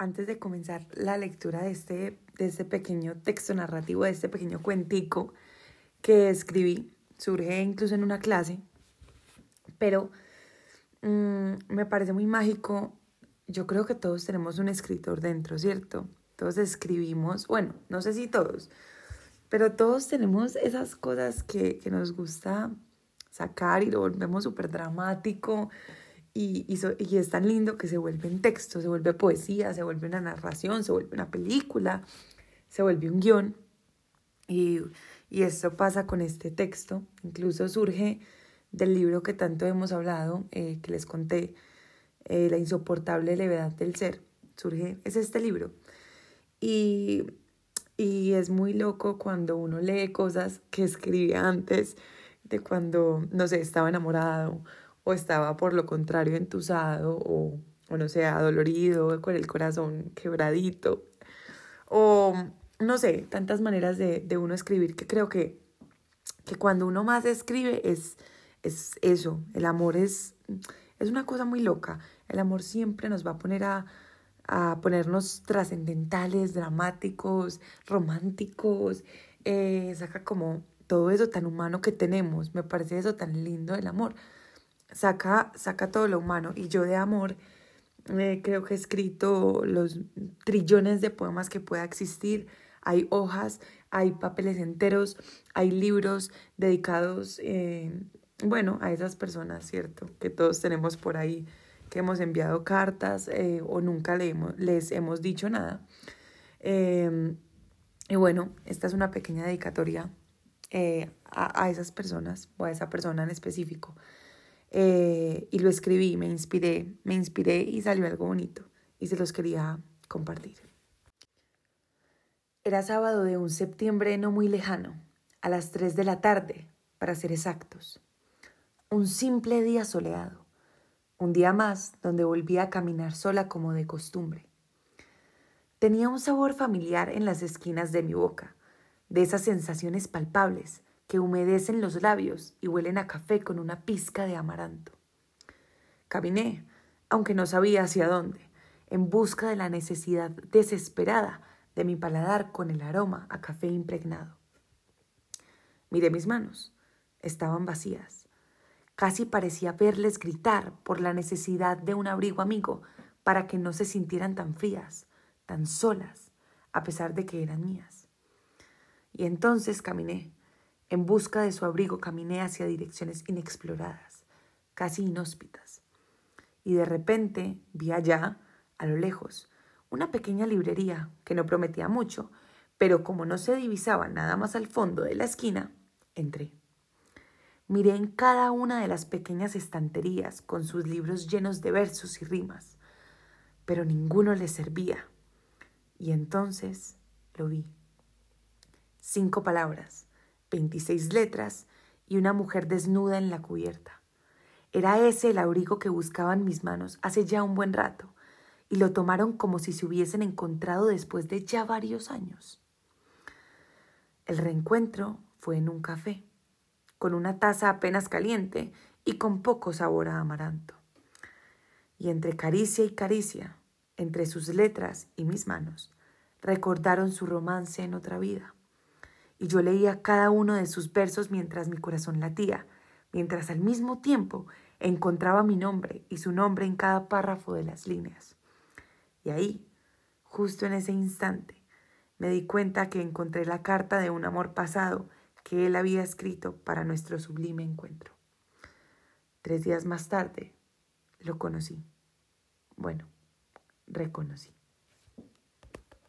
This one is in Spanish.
antes de comenzar la lectura de este, de este pequeño texto narrativo, de este pequeño cuentico que escribí, surge incluso en una clase, pero mm, me parece muy mágico. Yo creo que todos tenemos un escritor dentro, ¿cierto? Todos escribimos, bueno, no sé si todos, pero todos tenemos esas cosas que, que nos gusta sacar y lo volvemos súper dramático y, y, es tan lindo que se vuelve en texto, se vuelve poesía, se vuelve una narración, se vuelve una película, se vuelve un guion. Y, y esto pasa con este texto. Incluso surge del libro que tanto hemos hablado, eh, que les conté, eh, La insoportable levedad del ser. Surge, es este libro. Y, y es muy loco cuando uno lee cosas que escribí antes de cuando, no sé, estaba enamorado o estaba por lo contrario entusado o, no sé, adolorido, con el corazón quebradito. O no sé, tantas maneras de, de uno escribir que creo que, que cuando uno más escribe es, es eso, el amor es, es una cosa muy loca, el amor siempre nos va a poner a, a ponernos trascendentales, dramáticos, románticos, eh, saca como todo eso tan humano que tenemos, me parece eso tan lindo el amor saca, saca todo lo humano. Y yo de amor eh, creo que he escrito los trillones de poemas que pueda existir. Hay hojas, hay papeles enteros, hay libros dedicados, eh, bueno, a esas personas, ¿cierto? Que todos tenemos por ahí, que hemos enviado cartas eh, o nunca les hemos dicho nada. Y bueno, esta es una pequeña dedicatoria a, a esas personas o a esa persona en específico. Eh, y lo escribí, me inspiré, me inspiré y salió algo bonito y se los quería compartir. Era sábado de un septiembre no muy lejano, a las 3 de la tarde, para ser exactos. Un simple día soleado, un día más donde volví a caminar sola como de costumbre. Tenía un sabor familiar en las esquinas de mi boca, de esas sensaciones palpables que humedecen los labios y huelen a café con una pizca de amaranto. Caminé, aunque no sabía hacia dónde, en busca de la necesidad desesperada de mi paladar con el aroma a café impregnado. Miré mis manos, estaban vacías. Casi parecía verles gritar por la necesidad de un abrigo amigo para que no se sintieran tan frías, tan solas, a pesar de que eran mías. Y entonces caminé, en busca de su abrigo caminé hacia direcciones inexploradas, casi inhóspitas. Y de repente vi allá, a lo lejos, una pequeña librería que no prometía mucho, pero como no se divisaba nada más al fondo de la esquina, entré. Miré en cada una de las pequeñas estanterías con sus libros llenos de versos y rimas, pero ninguno le servía. Y entonces lo vi. Cinco palabras 26 letras y una mujer desnuda en la cubierta. Era ese el abrigo que buscaban mis manos hace ya un buen rato, y lo tomaron como si se hubiesen encontrado después de ya varios años. El reencuentro fue en un café, con una taza apenas caliente y con poco sabor a amaranto. Y entre caricia y caricia, entre sus letras y mis manos, recordaron su romance en otra vida y yo leía cada uno de sus versos mientras mi corazón latía, mientras al mismo tiempo encontraba mi nombre y su nombre en cada párrafo de las líneas. Y ahí, justo en ese instante, me di cuenta que encontré la carta de un amor pasado que él había escrito para nuestro sublime encuentro. Tres días más tarde, lo conocí. Bueno, reconocí.